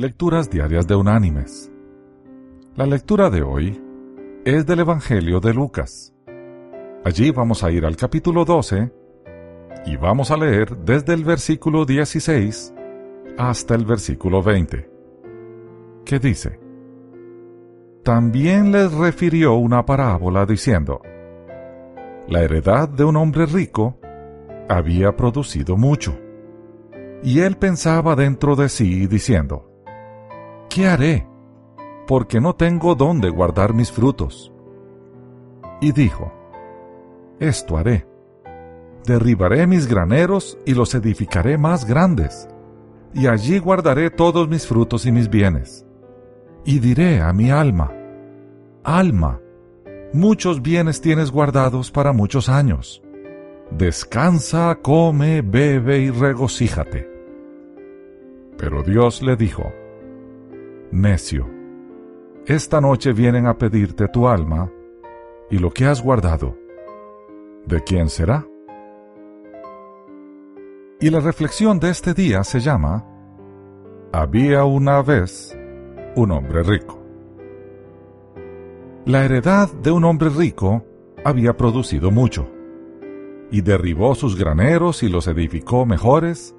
Lecturas Diarias de Unánimes. La lectura de hoy es del Evangelio de Lucas. Allí vamos a ir al capítulo 12 y vamos a leer desde el versículo 16 hasta el versículo 20, que dice, También les refirió una parábola diciendo, La heredad de un hombre rico había producido mucho, y él pensaba dentro de sí diciendo, ¿qué haré? Porque no tengo dónde guardar mis frutos. Y dijo, Esto haré. Derribaré mis graneros y los edificaré más grandes, y allí guardaré todos mis frutos y mis bienes. Y diré a mi alma, Alma, muchos bienes tienes guardados para muchos años. Descansa, come, bebe y regocíjate. Pero Dios le dijo, Necio, esta noche vienen a pedirte tu alma y lo que has guardado. ¿De quién será? Y la reflexión de este día se llama Había una vez un hombre rico. La heredad de un hombre rico había producido mucho, y derribó sus graneros y los edificó mejores,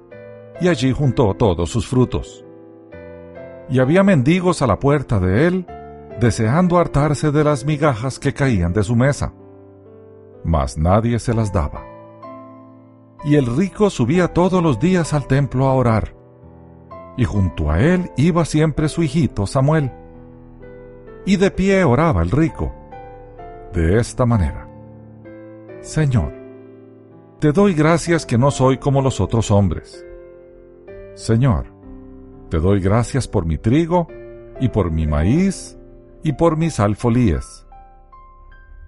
y allí juntó todos sus frutos y había mendigos a la puerta de él, deseando hartarse de las migajas que caían de su mesa. Mas nadie se las daba. Y el rico subía todos los días al templo a orar, y junto a él iba siempre su hijito Samuel. Y de pie oraba el rico, de esta manera. Señor, te doy gracias que no soy como los otros hombres. Señor, te doy gracias por mi trigo, y por mi maíz, y por mis alfolíes.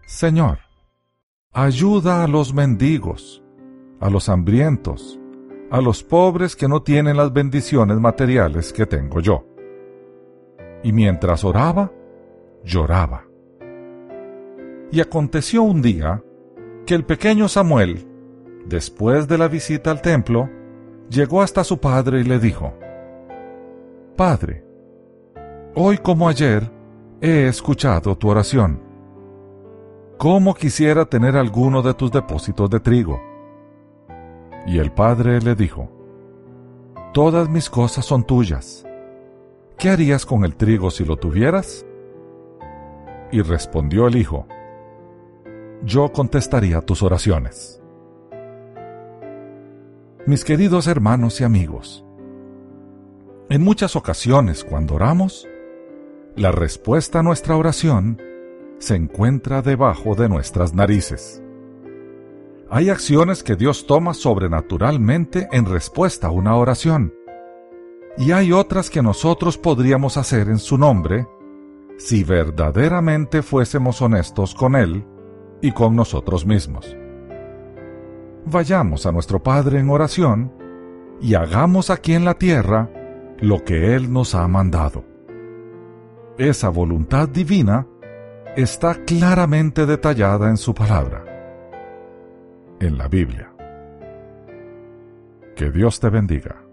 Señor, ayuda a los mendigos, a los hambrientos, a los pobres que no tienen las bendiciones materiales que tengo yo. Y mientras oraba, lloraba. Y aconteció un día que el pequeño Samuel, después de la visita al templo, llegó hasta su padre y le dijo, Padre, hoy como ayer he escuchado tu oración. ¿Cómo quisiera tener alguno de tus depósitos de trigo? Y el padre le dijo, Todas mis cosas son tuyas. ¿Qué harías con el trigo si lo tuvieras? Y respondió el hijo, Yo contestaría tus oraciones. Mis queridos hermanos y amigos, en muchas ocasiones, cuando oramos, la respuesta a nuestra oración se encuentra debajo de nuestras narices. Hay acciones que Dios toma sobrenaturalmente en respuesta a una oración, y hay otras que nosotros podríamos hacer en su nombre si verdaderamente fuésemos honestos con Él y con nosotros mismos. Vayamos a nuestro Padre en oración y hagamos aquí en la tierra lo que Él nos ha mandado. Esa voluntad divina está claramente detallada en su palabra, en la Biblia. Que Dios te bendiga.